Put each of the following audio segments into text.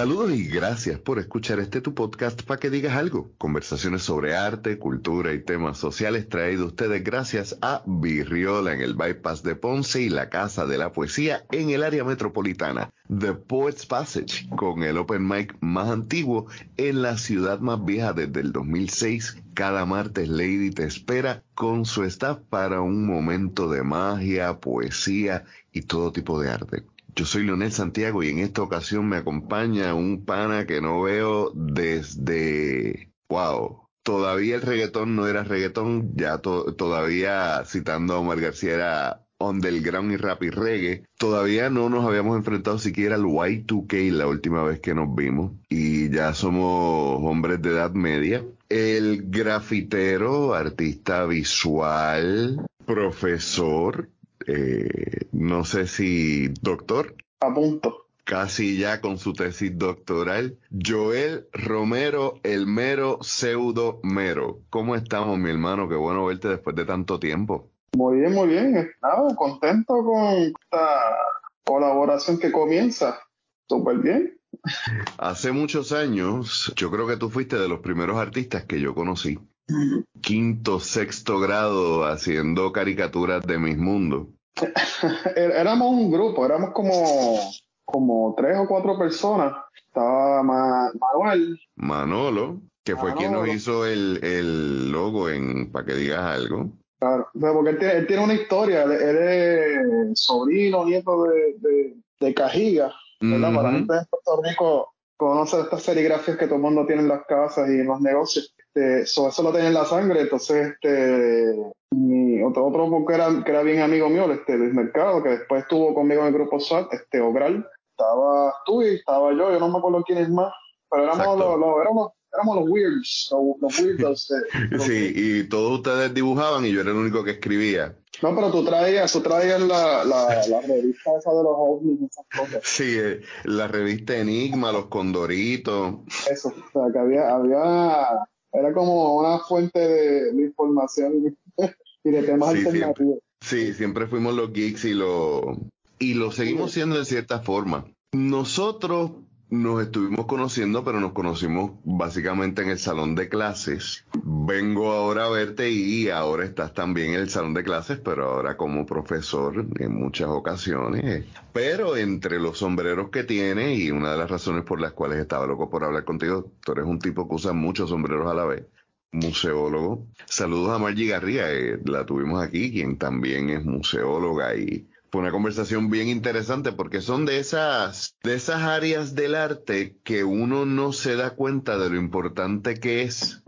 Saludos y gracias por escuchar este tu podcast para que digas algo. Conversaciones sobre arte, cultura y temas sociales traído ustedes gracias a Virriola en el Bypass de Ponce y la Casa de la Poesía en el área metropolitana. The Poets Passage con el open mic más antiguo en la ciudad más vieja desde el 2006. Cada martes Lady te espera con su staff para un momento de magia, poesía y todo tipo de arte. Yo soy Leonel Santiago y en esta ocasión me acompaña un pana que no veo desde, wow, todavía el reggaetón no era reggaetón, ya todavía citando a Omar García era underground y rap y reggae. Todavía no nos habíamos enfrentado siquiera al Y2K la última vez que nos vimos y ya somos hombres de edad media. El grafitero, artista visual, profesor, eh, no sé si doctor. A punto. Casi ya con su tesis doctoral. Joel Romero, el mero pseudo mero. ¿Cómo estamos, mi hermano? Qué bueno verte después de tanto tiempo. Muy bien, muy bien. Estado contento con esta colaboración que comienza. Súper bien. Hace muchos años, yo creo que tú fuiste de los primeros artistas que yo conocí quinto, sexto grado haciendo caricaturas de mis mundos. éramos un grupo, éramos como, como tres o cuatro personas. Estaba Manuel. Manolo, que fue quien nos hizo el, logo en para que digas algo. Claro, porque él tiene, una historia, él, es sobrino, nieto de, de, Cajiga, ¿verdad? Para la gente de Puerto Rico conoce estas serigrafías que todo el mundo tiene en las casas y en los negocios. Este, eso lo tenía en la sangre, entonces este, mi otro, otro que era, que era bien amigo mío, este, Luis Mercado, que después estuvo conmigo en el grupo SWAT, este, Ogral, estaba tú y estaba yo, yo no me acuerdo quién es más, pero éramos los, éramos, éramos los weirds, los, weirdos. sí, y todos ustedes dibujaban y yo era el único que escribía. No, pero tú traías, tú traías la, la, la revista esa de los ovnis esas cosas. Sí, eh, la revista Enigma, los Condoritos. Eso, o sea, que había, había era como una fuente de, información y de temas alternativos. sí, siempre fuimos los geeks y lo, y lo seguimos siendo de cierta forma. Nosotros nos estuvimos conociendo, pero nos conocimos básicamente en el salón de clases. Vengo ahora a verte y ahora estás también en el salón de clases, pero ahora como profesor en muchas ocasiones. Pero entre los sombreros que tiene y una de las razones por las cuales estaba loco por hablar contigo, tú eres un tipo que usa muchos sombreros a la vez museólogo. Saludos a Margie Garría, eh, la tuvimos aquí, quien también es museóloga y fue una conversación bien interesante porque son de esas, de esas áreas del arte que uno no se da cuenta de lo importante que es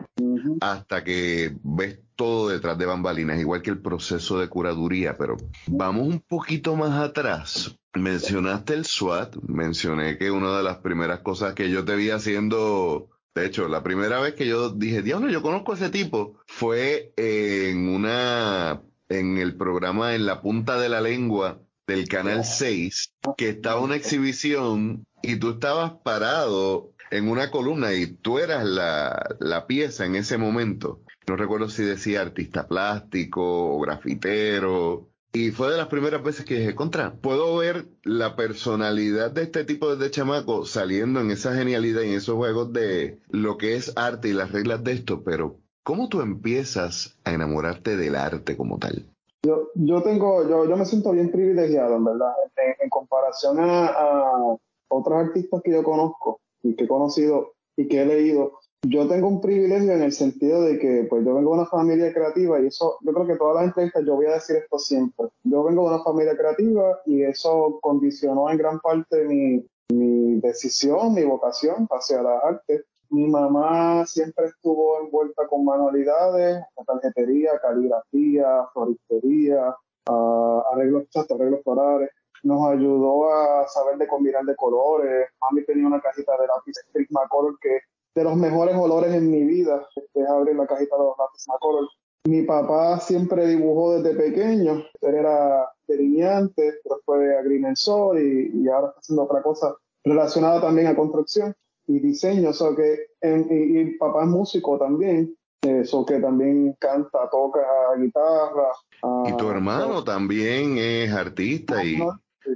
hasta que ves todo detrás de bambalinas, igual que el proceso de curaduría, pero vamos un poquito más atrás. Mencionaste el SWAT, mencioné que una de las primeras cosas que yo te vi haciendo de hecho, la primera vez que yo dije, diablo, yo conozco a ese tipo, fue en una en el programa En la punta de la lengua del Canal 6, que estaba una exhibición y tú estabas parado en una columna y tú eras la, la pieza en ese momento. No recuerdo si decía artista plástico o grafitero. Y fue de las primeras veces que dije, contra, puedo ver la personalidad de este tipo de chamaco saliendo en esa genialidad y en esos juegos de lo que es arte y las reglas de esto, pero ¿Cómo tú empiezas a enamorarte del arte como tal? Yo, yo tengo, yo, yo me siento bien privilegiado, en verdad, en, comparación a, otros artistas que yo conozco y que he conocido y que he leído. Yo tengo un privilegio en el sentido de que, pues, yo vengo de una familia creativa y eso, yo creo que todas las entrevistas yo voy a decir esto siempre. Yo vengo de una familia creativa y eso condicionó en gran parte mi, mi decisión, mi vocación hacia las artes mi mamá siempre estuvo envuelta con manualidades, tarjetería, caligrafía, floristería, uh, arreglos, arreglos florales. Nos ayudó a saber de combinar de colores. Mami tenía una cajita de lápiz Prismacolor que de los mejores olores en mi vida es abrir la cajita de los lápices Prismacolor. Mi papá siempre dibujó desde pequeño. Él era delineante, pero fue y, y ahora está haciendo otra cosa relacionada también a construcción y diseño, o sea que y, papá es músico también, eso que también canta, toca guitarra. y tu hermano también es artista y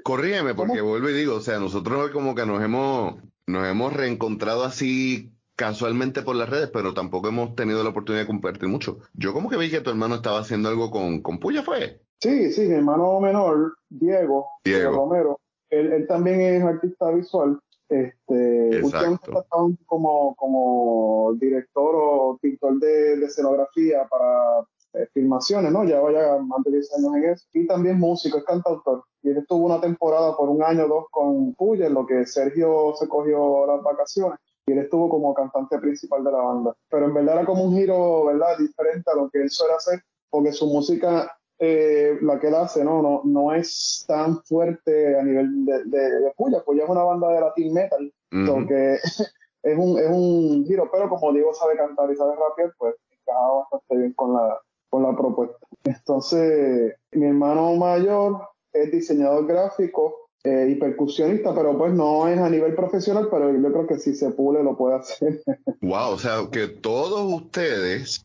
corrígeme porque vuelvo y digo, o sea, nosotros como que nos hemos nos hemos reencontrado así casualmente por las redes, pero tampoco hemos tenido la oportunidad de compartir mucho. Yo como que vi que tu hermano estaba haciendo algo con, con Puya, ¿fue? Sí, sí, mi hermano menor, Diego, Diego. Romero, él, él también es artista visual. Este, últimamente está trabajando como, como director o pintor de, de escenografía para eh, filmaciones, ¿no? Lleva ya más de 10 años en eso. Y también músico, es cantautor. Y él estuvo una temporada por un año o dos con Puya, en lo que Sergio se cogió las vacaciones. Y él estuvo como cantante principal de la banda. Pero en verdad era como un giro, ¿verdad? Diferente a lo que él suele hacer, porque su música eh, la que él hace, ¿no? No, no es tan fuerte a nivel de, de, de Puya. Puya es una banda de latin metal, so que es un, es un giro, pero como Diego sabe cantar y sabe rapear, pues encaja bastante bien con la, con la propuesta. Entonces, mi hermano mayor es diseñador gráfico eh, y percusionista, pero pues no es a nivel profesional, pero yo creo que si se pule lo puede hacer. Wow, o sea, que todos ustedes,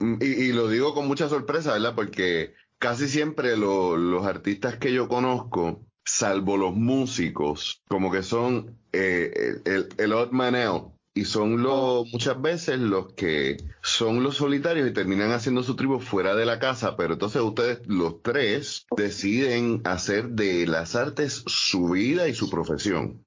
y, y lo digo con mucha sorpresa, ¿verdad? Porque casi siempre lo- los artistas que yo conozco, salvo los músicos, como que son eh, el, el odd man out, y son los, muchas veces los que son los solitarios y terminan haciendo su tribu fuera de la casa, pero entonces ustedes, los tres, deciden hacer de las artes su vida y su profesión.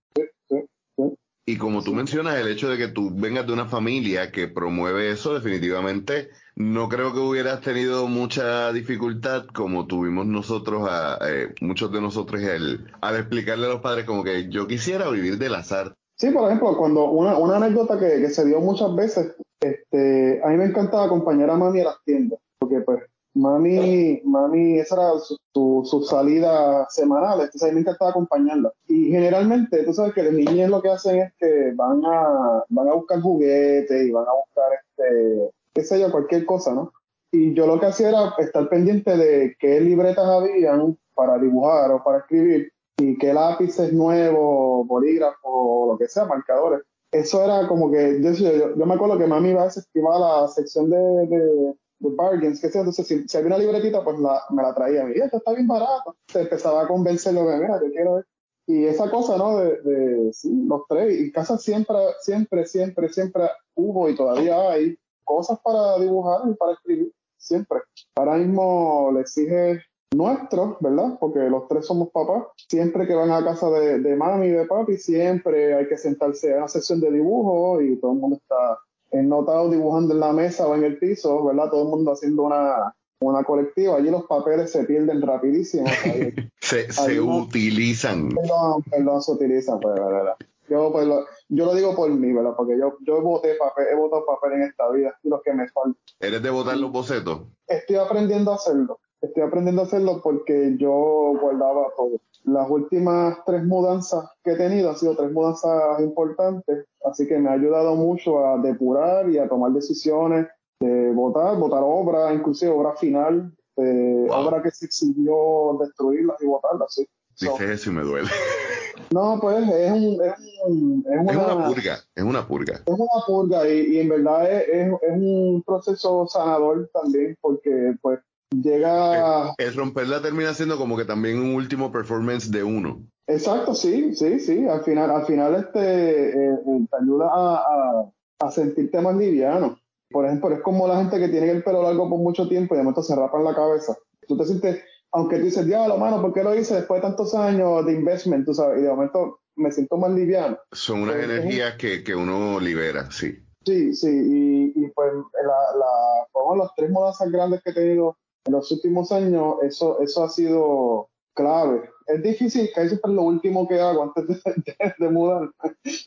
Y como tú mencionas, el hecho de que tú vengas de una familia que promueve eso, definitivamente no creo que hubieras tenido mucha dificultad como tuvimos nosotros, a, eh, muchos de nosotros, el, al explicarle a los padres como que yo quisiera vivir de las artes. Sí, por ejemplo, cuando una, una anécdota que, que se dio muchas veces, este, a mí me encantaba acompañar a mami a las tiendas, porque pues mami, mami, esa era su, su, su salida semanal, entonces a mí me encantaba acompañarla. Y generalmente, tú sabes que los niños lo que hacen es que van a, van a buscar juguetes y van a buscar, este, qué sé yo, cualquier cosa, ¿no? Y yo lo que hacía era estar pendiente de qué libretas habían para dibujar o para escribir y qué lápices nuevos, bolígrafos, o lo que sea, marcadores. Eso era como que, yo, yo, yo me acuerdo que mami iba a a la sección de, de, de bargains, que sea, entonces si, si había una libretita, pues me la traía. Y esto está bien barato. Se empezaba a convencerlo mira, yo quiero ver. Y esa cosa, ¿no? De, sí, los tres. Y casa siempre, siempre, siempre, siempre hubo y todavía hay cosas para dibujar y para escribir. Siempre. Ahora mismo le exige nuestros, ¿verdad? Porque los tres somos papás. Siempre que van a casa de, de mami y de papi, siempre hay que sentarse a una sesión de dibujo y todo el mundo está ennotado dibujando en la mesa o en el piso, ¿verdad? Todo el mundo haciendo una, una colectiva. Allí los papeles se pierden rapidísimo. Se, se una- utilizan. Perdón, perdón, se utilizan, pues, ¿verdad? Yo, pues, lo, yo lo digo por mí, ¿verdad? Porque yo, yo voté papel, he votado papel en esta vida y los que me faltan. ¿Eres de botar los bocetos? Estoy aprendiendo a hacerlo. Estoy aprendiendo a hacerlo porque yo guardaba todo. Las últimas tres mudanzas que he tenido han sido tres mudanzas importantes, así que me ha ayudado mucho a depurar y a tomar decisiones de votar, votar obra, inclusive obra final, eh, Wow. obra que se exigió destruirlas y votarlas, sí. So, Dices eso y me duele. no, pues es un, es un, es Es una, una purga, es una purga. es una purga y, y en verdad es, es, es un proceso sanador también porque pues llega El romperla termina siendo como que también un último performance de uno. exacto sí sí sí. Al final al final este eh, eh, te ayuda a, a, a sentirte más liviano. Por ejemplo es como la gente que tiene el pelo largo por mucho tiempo y de momento se rapan la cabeza. Tú te sientes aunque tú dices diablo mano ¿por qué lo hice después de tantos años de investment tú sabes y de momento me siento más liviano. Son unas energías que, que uno libera, sí. Sí, sí, y, y pues la, la, las tres mudanzas grandes que he tenido en los últimos años, eso, eso ha sido clave. Es difícil, que eso es lo último que hago antes de, de, de mudar,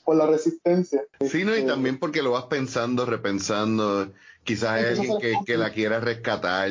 por la resistencia. Sí, ¿no? Y Este, también porque lo vas pensando, repensando. Quizás hay a alguien que, que la quiera rescatar.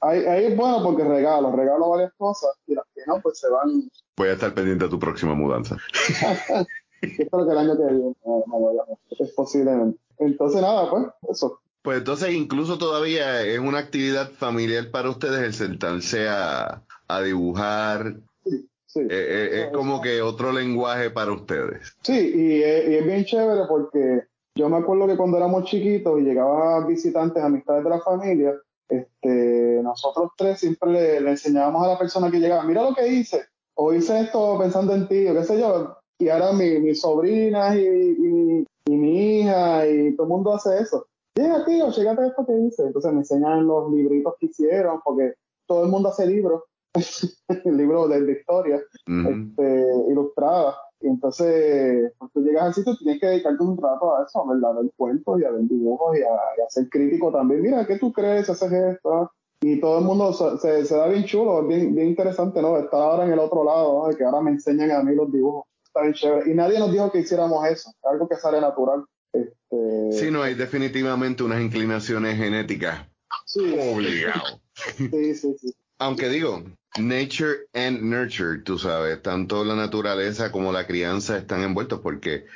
Ahí, ahí es bueno porque regalo, regalo varias cosas y las que no, pues se van. Voy a estar pendiente de tu próxima mudanza. Espero que el año que viene no, no es posiblemente. Entonces, nada, pues eso. Pues entonces incluso todavía es una actividad familiar para ustedes el sentarse a, a dibujar. Sí, sí. Eh, eh, es como que otro lenguaje para ustedes. Sí, y es, y es bien chévere porque yo me acuerdo que cuando éramos chiquitos y llegaban visitantes, amistades de la familia, este, nosotros tres siempre le, le enseñábamos a la persona que llegaba, mira lo que hice, o hice esto pensando en ti, o qué sé yo, y ahora mi, mis sobrinas y, y, mi hija y todo el mundo hace eso. Llega, tío, llegate esto que dice. Entonces me enseñan los libritos que hicieron, porque todo el mundo hace libros, libros de, de historia, este, ilustradas. Y entonces, cuando tú llegas al sitio, tienes que dedicarte un rato a eso, ¿verdad? A ver cuentos y a ver dibujos y a, ser crítico también. Mira, ¿qué tú crees? Haces esto. Y todo el mundo se, se, da bien chulo, bien, bien interesante, ¿no? Estar ahora en el otro lado, ¿no? Que ahora me enseñan a mí los dibujos. Está bien chévere. Y nadie nos dijo que hiciéramos eso, algo que sale natural. Este... Sí, no, hay definitivamente unas inclinaciones genéticas. Sí. Obligado. Sí, sí, sí. Aunque digo, nature and nurture, tú sabes, tanto la naturaleza como la crianza están envueltos porque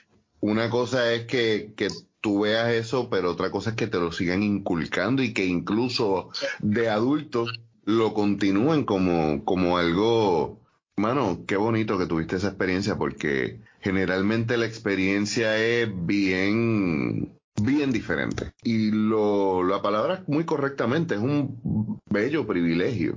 una cosa es que, que tú veas eso, pero otra cosa es que te lo sigan inculcando y que incluso de adultos lo continúen como, como algo, mano, qué bonito que tuviste esa experiencia porque generalmente la experiencia es bien, bien diferente. Y lo, la palabra muy correctamente, es un bello privilegio.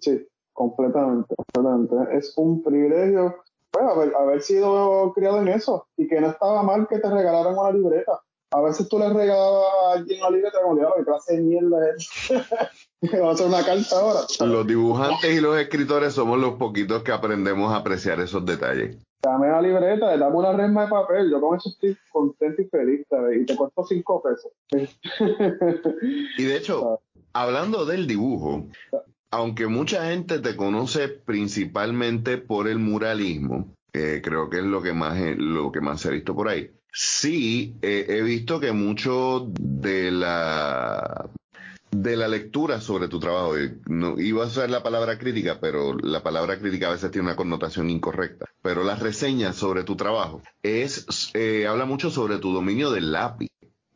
Sí, completamente, completamente. Es un privilegio pues, haber, haber sido criado en eso y que no estaba mal que te regalaran una libreta. A veces tú le regalabas a alguien una libreta como que clase de mierda es. Va a hacer una carta ahora. Los dibujantes y los escritores somos los poquitos que aprendemos a apreciar esos detalles. Dame la libreta, dame una resma de papel, yo con eso estoy contento y feliz, ¿sabes? Y te cuesta cinco pesos. y de hecho, hablando del dibujo, aunque mucha gente te conoce principalmente por el muralismo, eh, creo que es lo que más lo que más se ha visto por ahí. Sí, eh, he visto que mucho de la de la lectura sobre tu trabajo, no, iba a usar la palabra crítica, pero la palabra crítica a veces tiene una connotación incorrecta. Pero las reseñas sobre tu trabajo es eh, habla mucho sobre tu dominio del lápiz.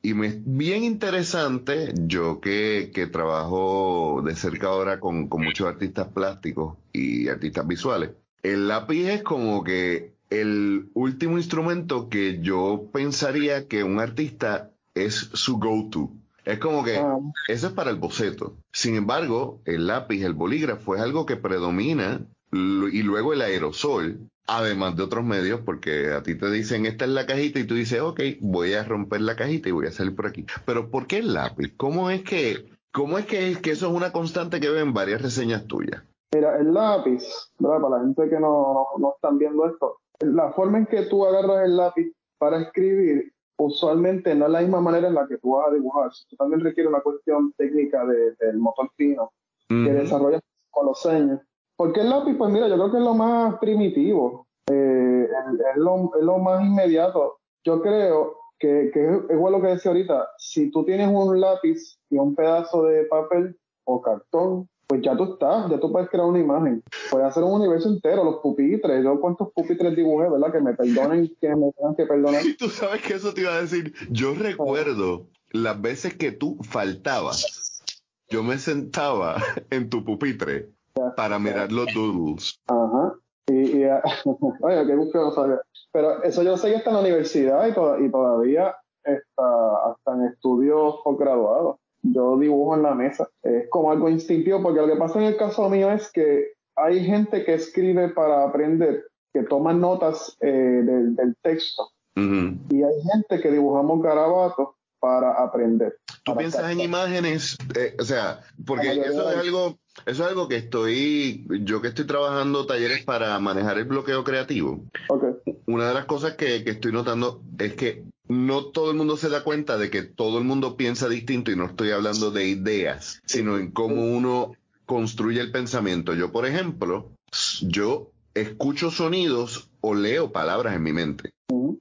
Y me es bien interesante, yo que, que trabajo de cerca ahora con, con muchos artistas plásticos y artistas visuales, el lápiz es como que el último instrumento que yo pensaría que un artista es su go-to. Es como que ah. eso es para el boceto. Sin embargo, el lápiz, el bolígrafo es algo que predomina y luego el aerosol, además de otros medios, porque a ti te dicen esta es la cajita y tú dices, ok, voy a romper la cajita y voy a salir por aquí. Pero ¿por qué el lápiz? ¿Cómo es que, cómo es que, que eso es una constante que ven varias reseñas tuyas? Mira, el lápiz, ¿verdad? Para la gente que no, no, están viendo esto, la forma en que tú agarras el lápiz para escribir usualmente no es la misma manera en la que tú vas a dibujar. Esto también requiere una cuestión técnica del motor fino que desarrollas con los seños. ¿Por qué el lápiz? Pues mira, yo creo que es lo más primitivo, eh, es, lo, más inmediato. Yo creo que, que es igual lo que decía ahorita, si tú tienes un lápiz y un pedazo de papel o cartón, pues ya tú estás, ya tú puedes crear una imagen, puedes hacer un universo entero, los pupitres, yo cuántos pupitres dibujé, ¿verdad? Que me perdonen, que me tengan que perdonar. Tú sabes que eso te iba a decir, yo recuerdo las veces que tú faltabas, yo me sentaba en tu pupitre para mirar los doodles. Ajá. Y, y oye, qué gusto no sabía. Pero eso yo sé que está en la universidad y, y todavía está hasta en estudios posgraduados. Yo dibujo en la mesa. Es como algo instintivo, porque lo que pasa en el caso mío es que hay gente que escribe para aprender, que toma notas eh, del, texto. Y hay gente que dibujamos garabatos para aprender. ¿Tú piensas en imágenes? Eh, o sea, porque eso es algo, eso es algo que estoy, yo que estoy trabajando talleres para manejar el bloqueo creativo. Una de las cosas que, que estoy notando es que no todo el mundo se da cuenta de que todo el mundo piensa distinto y no estoy hablando de ideas, sino en cómo uno construye el pensamiento. Yo, por ejemplo, yo escucho sonidos o leo palabras en mi mente.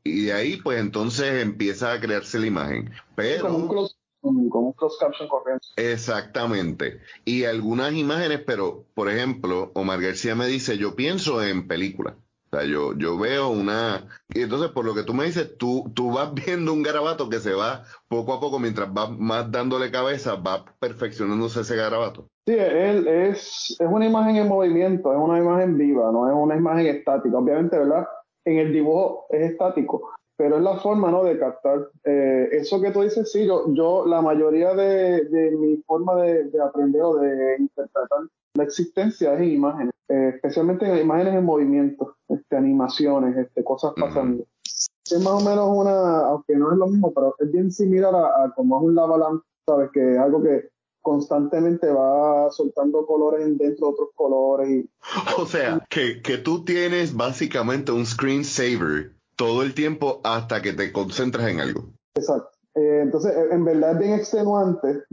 Y de ahí, pues entonces empieza a crearse la imagen. Pero. Como un cross, como cross caption corriente. Exactamente. Y algunas imágenes, pero, por ejemplo, Omar García me dice: Yo pienso en películas. O sea, yo, yo veo una... Y entonces, por lo que tú me dices, tú, tú vas viendo un garabato que se va poco a poco, mientras vas más dándole cabeza, va perfeccionándose ese garabato. Sí, él es, es una imagen en movimiento, es una imagen viva, no es una imagen estática. Obviamente, ¿verdad? en el dibujo es estático, pero es la forma, ¿no? De captar. Eh, eso que tú dices, sí, yo, yo la mayoría de, de mi forma de, de, aprender o de interpretar la existencia es en imágenes, eh, especialmente en imágenes en movimiento. este, animaciones, este, cosas pasando. Es más o menos una, aunque no es lo mismo, pero es bien similar a, como es un lava lamp, ¿sabes? Que es algo que constantemente va soltando colores dentro de otros colores. Y... O sea, que, que tú tienes básicamente un screensaver todo el tiempo hasta que te concentras en algo. Exacto. Eh, entonces, en verdad es bien extenuante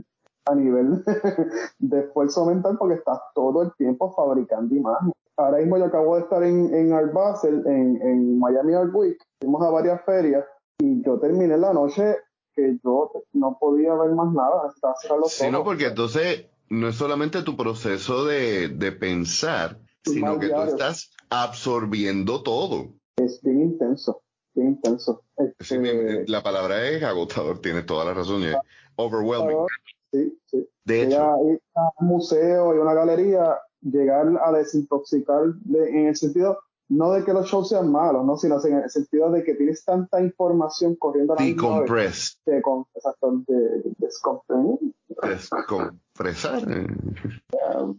a nivel de esfuerzo mental porque estás todo el tiempo fabricando imágenes. Ahora mismo yo acabo de estar en, en Art Basel, en, en Miami Art Week, fuimos a varias ferias y yo terminé la noche que yo no podía ver más nada, estaba los Sí, no, porque entonces no es solamente tu proceso de, de pensar, sino que tú estás absorbiendo todo. Es bien intenso, bien intenso. Este, la palabra es agotador, tiene toda la razón, es overwhelming. Sí, sí. De hecho, a un museo y una galería, llegar a desintoxicar en el sentido no de que los shows sean malos, ¿no? sino en el sentido de que tienes tanta información corriendo a la Decompress. De, con, exacto, de, Descompresar.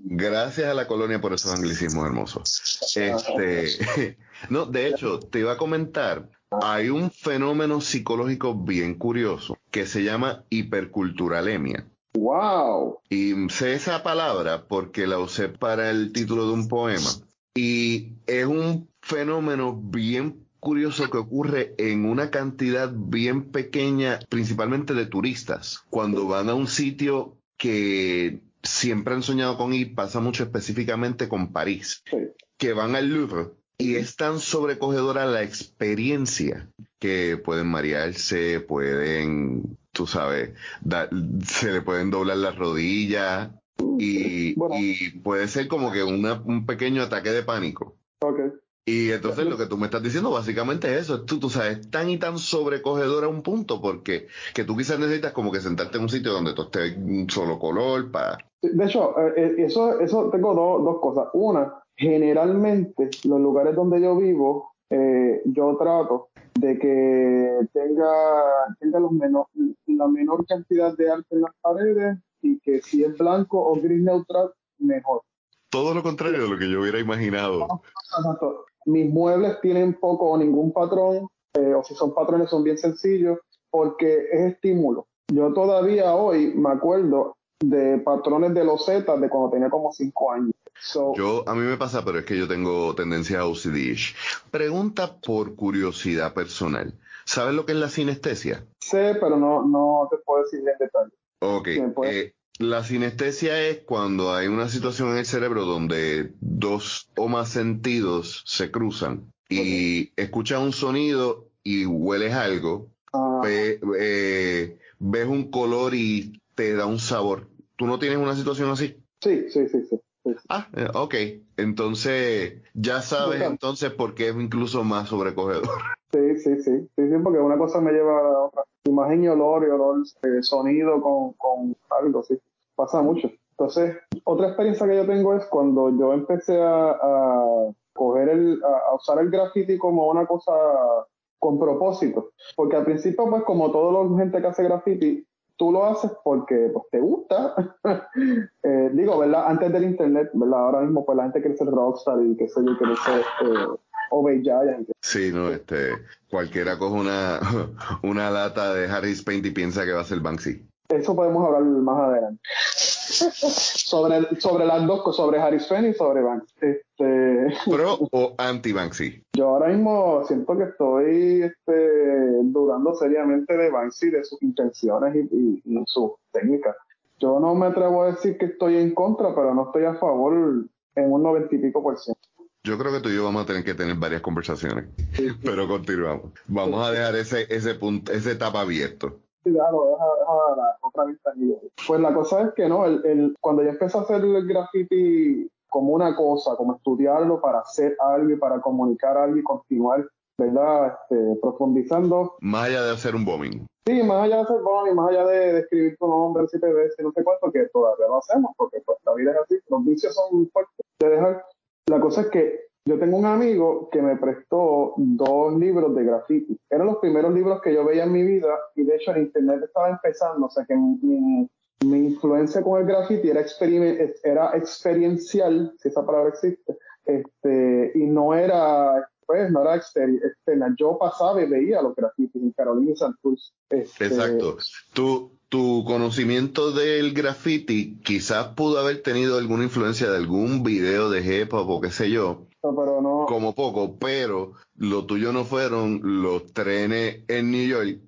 Gracias a la colonia por esos anglicismos hermosos. Este, no, de hecho, te iba a comentar, hay un fenómeno psicológico bien curioso que se llama hiperculturalemia. ¡Wow! Y sé esa palabra porque la usé para el título de un poema. Y es un fenómeno bien curioso que ocurre en una cantidad bien pequeña, principalmente de turistas, cuando van a un sitio que siempre han soñado con ir, pasa mucho específicamente con París, que van al Louvre y es tan sobrecogedora la experiencia que pueden marearse, pueden, tú sabes, se le pueden doblar las rodillas y, puede ser como que un pequeño ataque de pánico. Y entonces lo que tú me estás diciendo básicamente es eso, tú, tú sabes, tan y tan sobrecogedor a un punto porque que tú quizás necesitas como que sentarte en un sitio donde tú estés un solo color para... De hecho, eh, eh, eso, eso tengo dos cosas. Una, generalmente los lugares donde yo vivo, eh, yo trato de que tenga, tenga los menor, la menor cantidad de arte en las paredes y que si es blanco o gris neutral, mejor. Todo lo contrario de lo que yo hubiera imaginado. Mis muebles tienen poco o ningún patrón, eh, o si son patrones son bien sencillos, porque es estímulo. Yo todavía hoy me acuerdo de patrones de los Z de cuando tenía como cinco años. Yo, a mí me pasa, pero es que yo tengo tendencia a OCD. Pregunta por curiosidad personal. ¿Sabes lo que es la sinestesia? Sé, pero no, no te puedo decir en detalle. Ok. Eh, la sinestesia es cuando hay una situación en el cerebro donde dos o más sentidos se cruzan y escuchas un sonido y hueles algo, ah. eh, ves un color y te da un sabor. ¿Tú no tienes una situación así? Sí, sí, sí, sí. Ah, eh, ok. Entonces, ya sabes entonces por qué es incluso más sobrecogedor. Sí, sí, sí. Sí, sí, porque una cosa me lleva a la otra. Imagen y olor y olor, eh, sonido con, con algo, sí. Pasa mucho. Entonces, otra experiencia que yo tengo es cuando yo empecé a, a coger el, a, usar el graffiti como una cosa con propósito. Porque al principio, pues como toda la gente que hace graffiti, tú lo haces porque pues, te gusta. eh, digo, ¿verdad? Antes del internet, ¿verdad? Ahora mismo, pues la gente quiere ser rockstar y qué sé yo, quiere ser este, Obey Giant. Sí, no, este, cualquiera coge una, una lata de Harris Paint y piensa que va a ser Banksy. Eso podemos hablar más adelante. Sobre, sobre las dos cosas, sobre Harris Paint y sobre Banksy. Este... ¿Pro o anti-Banksy? Yo ahora mismo siento que estoy este, dudando seriamente de Banksy, de sus intenciones y, y, sus técnicas. Yo no me atrevo a decir que estoy en contra, pero no estoy a favor en un noventa y pico por ciento. Yo creo que tú y yo vamos a tener que tener varias conversaciones, pero continuamos. Vamos a dejar ese, ese punto, esa etapa abierto. Otra vista. Pues la cosa es que no, el, el, cuando yo empecé a hacer el graffiti como una cosa, como estudiarlo para hacer algo y para comunicar algo y continuar, ¿verdad? Este, profundizando. Más allá de hacer un bombing. Sí, más allá de hacer bombing, más allá de, escribir tu nombre siete veces, no sé cuánto, que todavía lo hacemos, porque pues, la vida es así, los vicios son fuertes de dejar. La cosa es que yo tengo un amigo que me prestó dos libros de graffiti. Eran los primeros libros que yo veía en mi vida y de hecho el internet estaba empezando, o sea que mi, influencia con el graffiti era, era experiencial, si esa palabra existe, este, y no era, pues, no era externa. Yo pasaba y veía los grafitis en Carolina y Santos. Este, Exacto. Tú, tu conocimiento del graffiti quizás pudo haber tenido alguna influencia de algún video de hip hop o qué sé yo. Pero no. Como poco, pero lo tuyo no fueron los trenes en New York,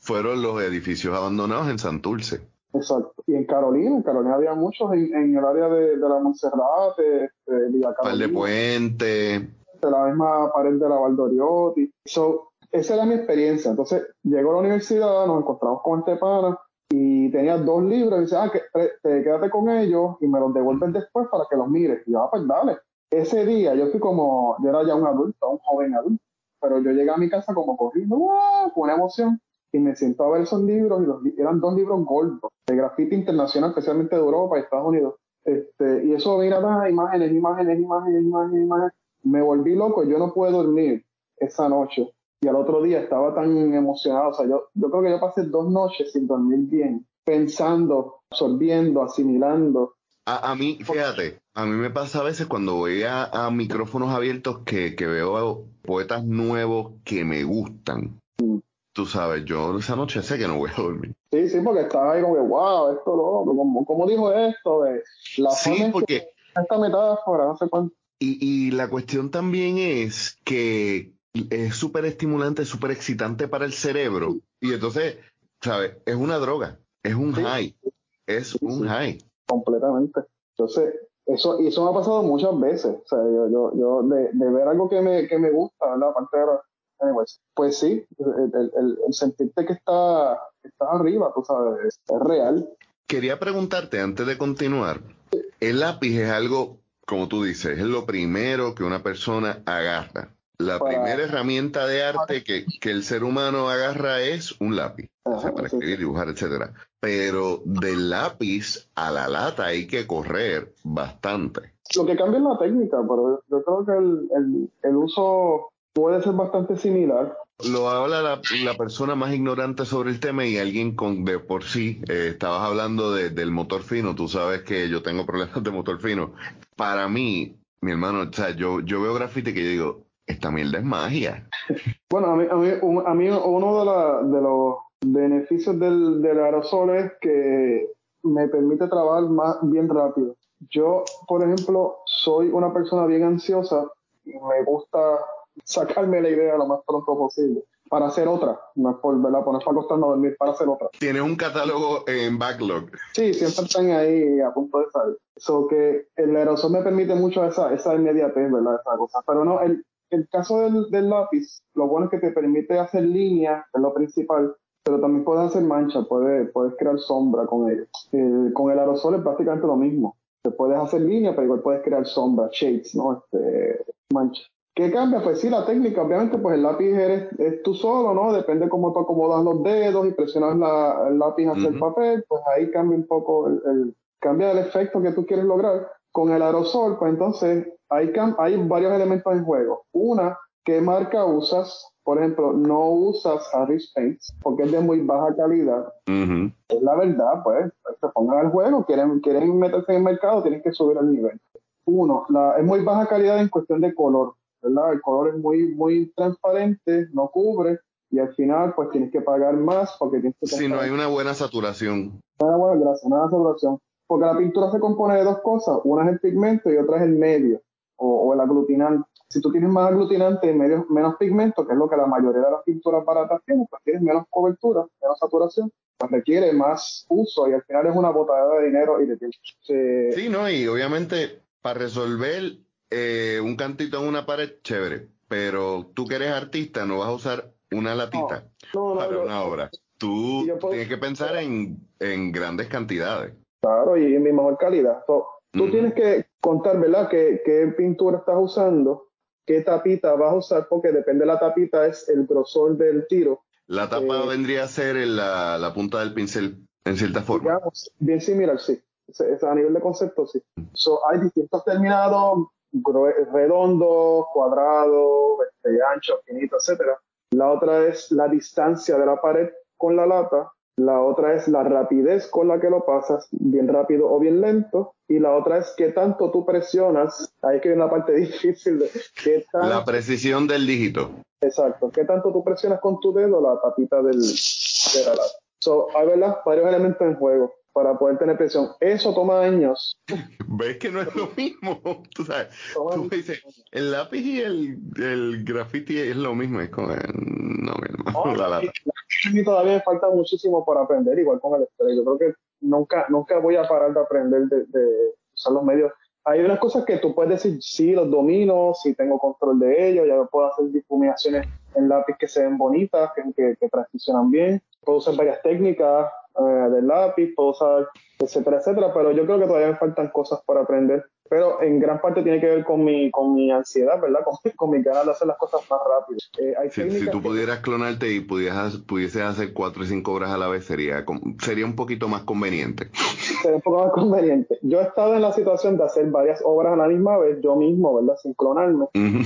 fueron los edificios abandonados en Santurce. Exacto. Y en Carolina, en Carolina había muchos en, el área de, la Montserrat, de, Villa Carolina. de Puente. De la misma pared de la Valdoriotti. So, esa era mi experiencia. Entonces, llego a la universidad, nos encontramos con este pana y tenía dos libros y dice, ah, que, te, quédate con ellos y me los devuelves después para que los mires. Y yo, ah, pues dale. Ese día yo fui como, yo era ya un adulto, un joven adulto, pero yo llegué a mi casa como corriendo, con una emoción y me siento a ver esos libros y los, eran dos libros gordos de grafiti internacional, especialmente de Europa y Estados Unidos. Este, y eso, mira, imágenes, imágenes, imágenes, imágenes, imágenes. Me volví loco, yo no pude dormir esa noche y al otro día estaba tan emocionado. O sea, yo, yo creo que yo pasé dos noches sin dormir bien, pensando, absorbiendo, asimilando. A, a mí, fíjate, a mí me pasa a veces cuando voy a, micrófonos abiertos que, que, veo poetas nuevos que me gustan. Mm. Tú sabes, yo esa noche sé que no voy a dormir. Sí, sí, porque estaba ahí como que, wow, esto lo como, como dijo esto, de la sí, porque... esta metáfora, no sé cuánto. Y, y la cuestión también es que es súper estimulante, súper excitante para el cerebro. Y entonces, ¿sabes? Es una droga, es un high, es un high. Completamente. Entonces, eso, y eso me ha pasado muchas veces. O sea, yo, yo, yo de, ver algo que me, que me gusta, ¿verdad? Aparte de pues sí, el, el, sentirte que está, está arriba, tú sabes, es real. Quería preguntarte antes de continuar, el lápiz es algo, como tú dices, es lo primero que una persona agarra la primera herramienta de arte que, el ser humano agarra es un lápiz, para escribir, dibujar, etcétera. Pero del lápiz a la lata hay que correr bastante. Lo que cambia es la técnica, pero yo creo que el, uso puede ser bastante similar. Lo habla la, persona más ignorante sobre el tema y alguien con de por sí. Eh, estabas hablando del motor fino, tú sabes que yo tengo problemas de motor fino. Para mí, mi hermano, o sea, yo, yo veo grafite que yo digo, esta mierda es magia. Bueno, a mí, a mí, uno de, de, los beneficios del, del, aerosol es que me permite trabajar más bien rápido. Yo, por ejemplo, soy una persona bien ansiosa y me gusta sacarme la idea lo más pronto posible para hacer otra, no es por, ¿verdad? Pues no acostarme dormir, para hacer otra. ¿Tienes un catálogo en backlog? Sí, siempre están ahí a punto de salir. Eso que el aerosol me permite mucho esa, esa inmediatez, ¿verdad? Esa cosa. Pero no, el, el caso del, lápiz, lo bueno es que te permite hacer líneas, es lo principal, pero también puedes hacer manchas, puedes, puedes crear sombra con ello. con el aerosol es prácticamente lo mismo. Te puedes hacer líneas, pero igual puedes crear sombra, shades, ¿no? Este, manchas. ¿Qué cambia? Pues sí, la técnica, obviamente, pues el lápiz eres, es tú solo, ¿no? Depende cómo tú acomodas los dedos y presionas el lápiz hacia el papel, pues ahí cambia un poco el, cambia el efecto que tú quieres lograr. Con el aerosol, pues entonces hay, hay varios elementos en juego. Una, ¿qué marca usas? Por ejemplo, no usas Harris Paints porque es de muy baja calidad. Es la verdad, pues, se pongan al juego, quieren, quieren meterse en el mercado, tienen que subir el nivel. Uno, la, es muy baja calidad en cuestión de color, ¿verdad? El color es muy, muy transparente, no cubre, y al final pues tienes que pagar más porque tienes que... Si no hay una buena saturación. Una buena, gracias, una saturación. Porque la pintura se compone de dos cosas, una es el pigmento y otra es el medio o, el aglutinante. Si tú tienes más aglutinante y menos pigmento, que es lo que la mayoría de las pinturas baratas tienen, pues tienes menos cobertura, menos saturación, pues requiere más uso y al final es una botadera de dinero y de tiempo. Sí, no, y obviamente para resolver eh, un cantito en una pared, chévere, pero tú que eres artista no vas a usar una latita para una obra. Tú tienes que pensar en, en, grandes cantidades. Claro, y en mi mejor calidad. Tú tienes que contar, ¿verdad?, qué, qué pintura estás usando, qué tapita vas a usar, porque depende de la tapita, es el grosor del tiro. La tapa eh, vendría a ser la, la, punta del pincel, en cierta forma. Digamos, bien similar, sí. a nivel de concepto, sí. So, hay distintos terminados, redondo, cuadrado, este, ancho, finito, etcétera. La otra es la distancia de la pared con la lata la otra es la rapidez con la que lo pasas, bien rápido o bien lento, y la otra es qué tanto tú presionas, ahí que viene la parte difícil de qué La precisión del dígito. exacto, qué tanto tú presionas con tu dedo la tapita del, de la lata. So, hay ¿verdad? varios elementos en juego para poder tener presión. Eso toma años. ¿Ves que no es lo mismo? Tú sabes, tú dices, el lápiz y el, el graffiti es lo mismo. Es como, eh, no, mi hermano, la lata. A mí todavía me falta muchísimo por aprender, igual con el spray. Yo creo que nunca, nunca voy a parar de aprender de, de usar los medios. Hay unas cosas que tú puedes decir, sí, los domino, sí tengo control de ellos, ya puedo hacer difuminaciones en lápiz que se ven bonitas, que, que, que transicionan bien. Puedo usar varias técnicas eh, del lápiz, puedo usar, etcétera, etcétera, pero yo creo que todavía me faltan cosas por aprender. Pero en gran parte tiene que ver con mi, con mi ansiedad, ¿verdad? Con, con mi ganas de hacer las cosas más rápido. Eh, hay Si, si tú que- pudieras clonarte y pudieras, pudieses hacer cuatro y cinco obras a la vez, sería, sería un poquito más conveniente. sería un poco más conveniente. Yo he estado en la situación de hacer varias obras a la misma vez, yo mismo, ¿verdad? Sin clonarme. Ujú.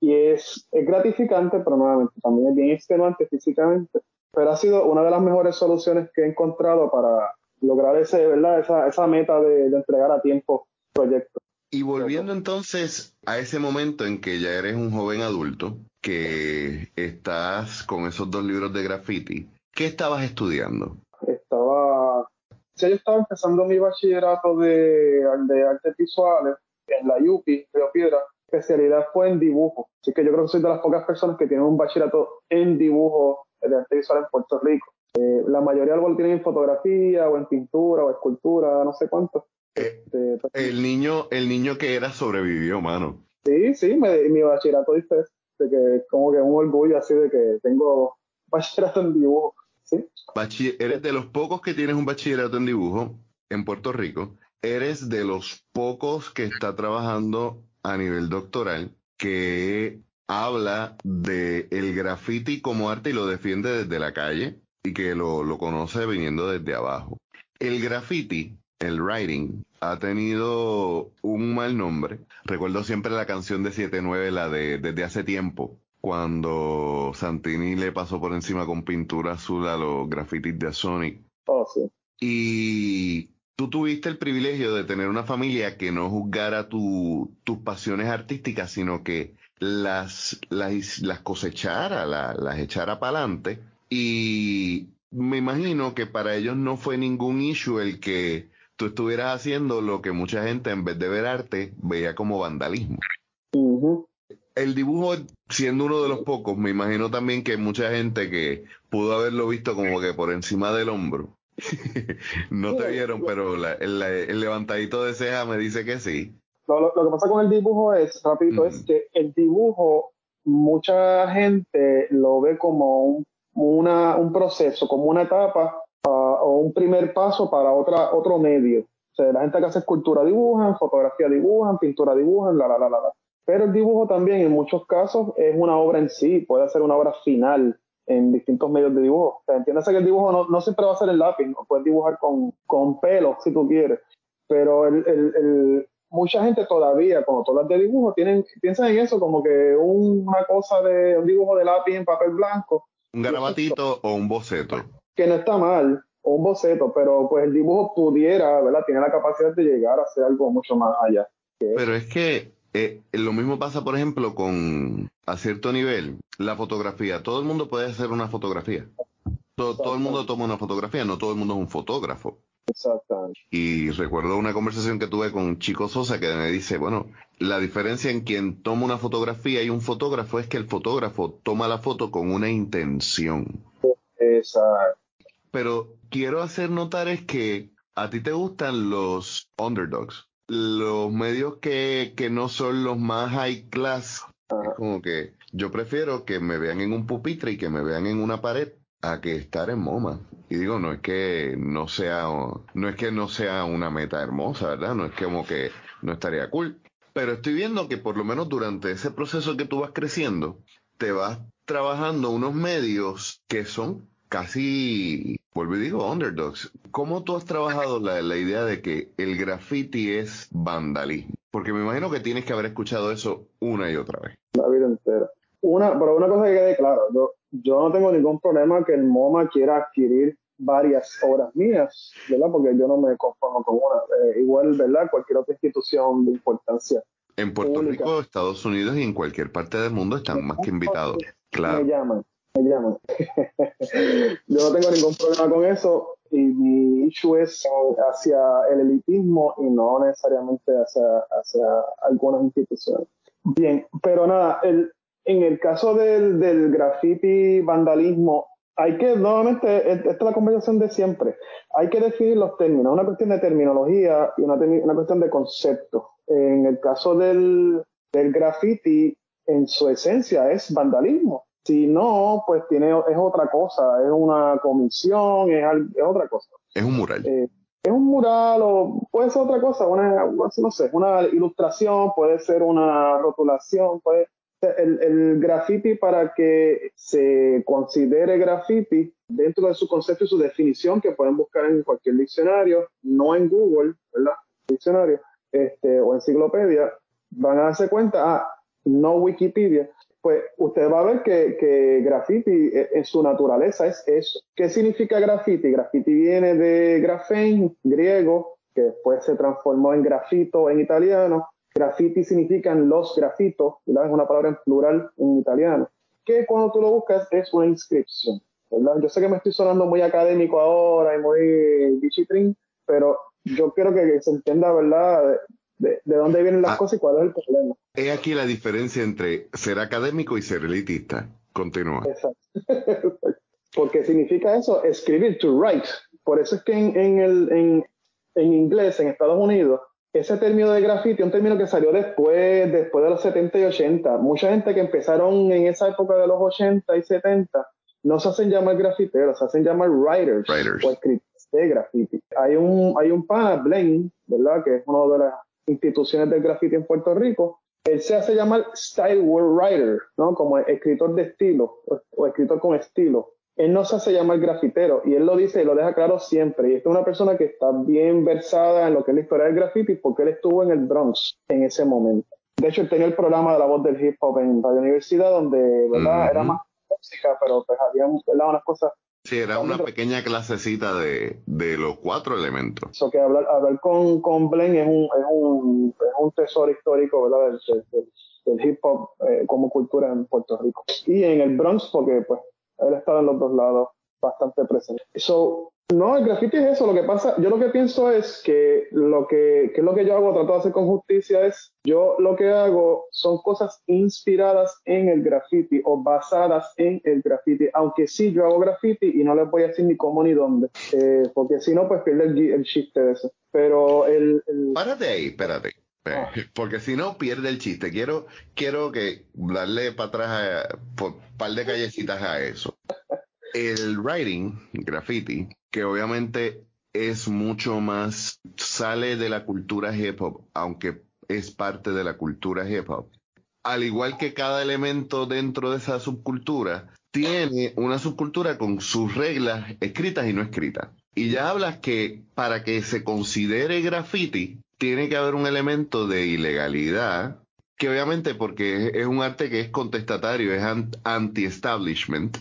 Y es, es gratificante, pero nuevamente también es bien extenuante físicamente. Pero ha sido una de las mejores soluciones que he encontrado para lograr ese, ¿verdad? Esa, esa meta de, de entregar a tiempo proyectos. Y volviendo entonces a ese momento en que ya eres un joven adulto, que estás con esos dos libros de graffiti, ¿qué estabas estudiando? Estaba, ya yo estaba empezando mi bachillerato de, de artes visuales en la UPI, Río Piedra. Especialidad fue en dibujo. Así que yo creo que soy de las pocas personas que tienen un bachillerato en dibujo de arte visual en Puerto Rico. Eh, la mayoría lo tienen en fotografía o en pintura o escultura, no sé cuánto. Eh, Este, pero- el niño, el niño que era sobrevivió, mano. sí, sí, me- mi bachillerato dice de que como que un orgullo así de que tengo bachillerato en dibujo. Sí, Bachi- eres de los pocos que tienes un bachillerato en dibujo en Puerto Rico. Eres de los pocos que está trabajando a nivel doctoral que habla de el graffiti como arte y lo defiende desde la calle y que lo, lo conoce viniendo desde abajo. El graffiti, el writing, ha tenido un mal nombre. Recuerdo siempre la canción de 7-9, la de Desde hace tiempo, cuando Santini le pasó por encima con pintura azul a los grafitis de Sonic. oh, sí. Y tú tuviste el privilegio de tener una familia que no juzgara tu- tus pasiones artísticas, sino que las, las, las cosechara, la- las echara para adelante. Y me imagino que para ellos no fue ningún issue el que tú estuvieras haciendo lo que mucha gente en vez de ver arte veía como vandalismo. El dibujo, siendo uno de los pocos, me imagino también que mucha gente que pudo haberlo visto como que por encima del hombro. no te vieron, pero la- el, el levantadito de ceja me dice que sí. Lo, lo- lo que pasa con el dibujo es, rapidito, es que el dibujo, mucha gente lo ve como un, una, un proceso, como una etapa o un primer paso para otra, otro medio. O sea, la gente que hace escultura dibujan, fotografía dibujan, pintura dibujan, la, la, la, la. Pero el dibujo también en muchos casos es una obra en sí, puede ser una obra final en distintos medios de dibujo. O sea, entiéndase que el dibujo no, no siempre va a ser el lápiz, ¿no? puedes dibujar con, con pelo si tú quieres, pero el, el, el, mucha gente todavía, cuando tú hablas de dibujo, tienen, piensan en eso como que un- una cosa de un dibujo de lápiz en papel blanco, Un garabatito o un boceto. que no está mal, un boceto, pero pues el dibujo pudiera, ¿verdad? Tiene la capacidad de llegar a ser algo mucho más allá. Pero es que eh, lo mismo pasa, por ejemplo, con a cierto nivel, la fotografía. Todo el mundo puede hacer una fotografía. Todo, todo el mundo toma una fotografía, no todo el mundo es un fotógrafo. Exactamente. Y recuerdo una conversación que tuve con Chico Sosa que me dice, bueno, la diferencia en quien toma una fotografía y un fotógrafo es que el fotógrafo toma la foto con una intención. Exacto. Pero quiero hacer notar es que a ti te gustan los underdogs, los medios que, que no son los más high class. Es como que yo prefiero que me vean en un pupitre y que me vean en una pared a que estar en MoMA. Y digo, no es que no sea, no es que no sea una meta hermosa, ¿verdad? No es que como que no estaría cool. Pero estoy viendo que por lo menos durante ese proceso que tú vas creciendo, te vas trabajando unos medios que son casi, vuelvo y digo, underdogs. ¿Cómo tú has trabajado la, la idea de que el graffiti es vandalismo? Porque me imagino que tienes que haber escuchado eso una y otra vez. La vida entera. Una, pero una cosa que quede claro, yo, yo no tengo ningún problema que el MoMA quiera adquirir varias obras mías, ¿verdad? Porque yo no me conformo con una. Eh, igual, ¿verdad? Cualquier otra institución de importancia. En Puerto Rico, Estados Unidos y en cualquier parte del mundo están más que invitados. Claro. Me llaman, me llaman. yo no tengo ningún problema con eso y mi issue es hacia el elitismo y no necesariamente hacia, hacia algunas instituciones. Bien, pero nada, el, en el caso del, del graffiti vandalismo, hay que, nuevamente, esta es la conversación de siempre, hay que definir los términos, una cuestión de terminología y una, una cuestión de concepto. En el caso del, del graffiti, en su esencia es vandalismo. Si no, pues tiene, es otra cosa, es una comisión, es, es otra cosa. Es un mural. Eh, es un mural o puede ser otra cosa, una, no sé, una ilustración, puede ser una rotulación, puede el, el, graffiti para que se considere graffiti dentro de su concepto y su definición que pueden buscar en cualquier diccionario, no en Google, ¿verdad? Diccionario, este, o enciclopedia, van a darse cuenta, ah, no Wikipedia, pues usted va a ver que, que graffiti eh, en su naturaleza es eso. ¿Qué significa graffiti? Graffiti viene de grafein, griego, que después se transformó en grafito en italiano, Graffiti significan los grafitos, ¿verdad? Es una palabra en plural en italiano, que cuando tú lo buscas es una inscripción, ¿verdad? Yo sé que me estoy sonando muy académico ahora y muy bichitrín, pero yo quiero que se entienda, ¿verdad? De, dónde vienen las ah. cosas y cuál es el problema. Es aquí la diferencia entre ser académico y ser elitista. Continúa. Exacto. Porque significa eso, escribir, to write. Por eso es que en, en, el, en, en inglés, en Estados Unidos, ese término de graffiti, un término que salió después, después de los 70 y 80. Mucha gente que empezaron en esa época de los 80 y 70 no se hacen llamar grafiteros, se hacen llamar writers, o escritores de graffiti. Hay un, hay un pana, Blaine, ¿verdad? Que es una de las instituciones del graffiti en Puerto Rico. Él se hace llamar style writer, ¿no? Como escritor de estilo o escritor con estilo él no se hace llamar grafitero y él lo dice y lo deja claro siempre. Y esta es una persona que está bien versada en lo que es la historia del graffiti porque él estuvo en el Bronx en ese momento. De hecho, él tenía el programa de la voz del hip hop en la universidad donde, ¿verdad? Era más música, pero pues había unas cosas Sí, era una pequeña clasecita de, de, los cuatro elementos. Eso que hablar, hablar con, con Blen es un, es, un, es un tesoro histórico, ¿verdad? Del, del, hip hop eh, como cultura en Puerto Rico. Y en el Bronx, porque pues él estaba en los dos lados bastante presente. So, no, el graffiti es eso. Lo que pasa, yo lo que pienso es que lo que, que es lo que yo hago, trato de hacer con justicia, es yo lo que hago son cosas inspiradas en el graffiti o basadas en el graffiti. Aunque sí, yo hago graffiti y no les voy a decir ni cómo ni dónde, eh, porque si no, pues pierde el, chiste de eso. Pero el, el... Párate ahí, espérate. Ah. Porque si no, pierde el chiste. Quiero, quiero que darle para atrás un par de callecitas a eso. El writing, graffiti, que obviamente es mucho más, sale de la cultura hip hop, aunque es parte de la cultura hip hop. Al igual que cada elemento dentro de esa subcultura, tiene una subcultura con sus reglas escritas y no escritas. Y ya hablas que para que se considere graffiti, tiene que haber un elemento de ilegalidad, que obviamente porque es, un arte que es contestatario, es anti-establishment.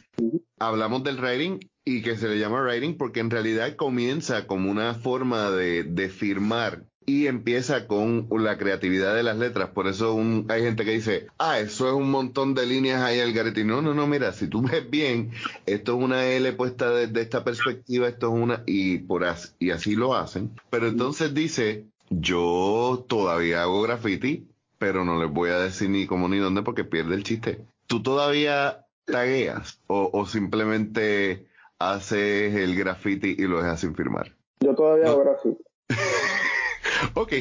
Hablamos del writing y que se le llama writing porque en realidad comienza como una forma de, de firmar y empieza con la creatividad de las letras. Por eso hay gente que dice, ah, eso es un montón de líneas ahí al garete. No, no, no, mira, si tú ves bien, esto es una L puesta desde esta perspectiva, esto es una, y, por y así lo hacen. Pero entonces dice, yo todavía hago graffiti, pero no les voy a decir ni cómo ni dónde porque pierde el chiste. ¿Tú todavía tagueas o, o simplemente haces el graffiti y lo dejas sin firmar? Yo todavía hago graffiti. ok,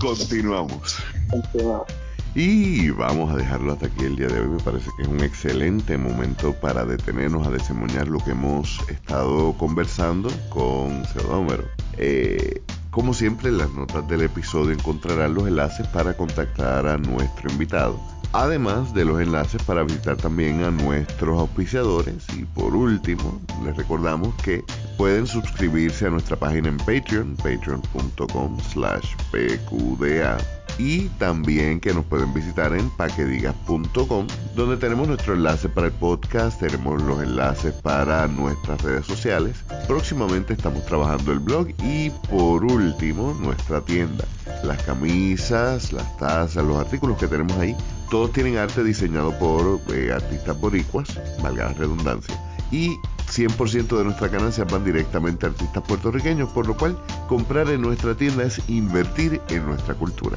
continuamos. Continuamos. Y vamos a dejarlo hasta aquí el día de hoy. Me parece que es un excelente momento para detenernos a desemboñar lo que hemos estado conversando con Pseudómero. Eh, como siempre, en las notas del episodio encontrarán los enlaces para contactar a nuestro invitado, además de los enlaces para visitar también a nuestros auspiciadores. Y por último, les recordamos que pueden suscribirse a nuestra página en Patreon, patreon.com slash pqda y también que nos pueden visitar en paquedigas.com donde tenemos nuestro enlace para el podcast, tenemos los enlaces para nuestras redes sociales Próximamente estamos trabajando el blog y por último nuestra tienda. Las camisas, las tazas, los artículos que tenemos ahí, todos tienen arte diseñado por eh, artistas boricuas, valga la redundancia. Y 100% de nuestra ganancia van directamente a artistas puertorriqueños, por lo cual comprar en nuestra tienda es invertir en nuestra cultura.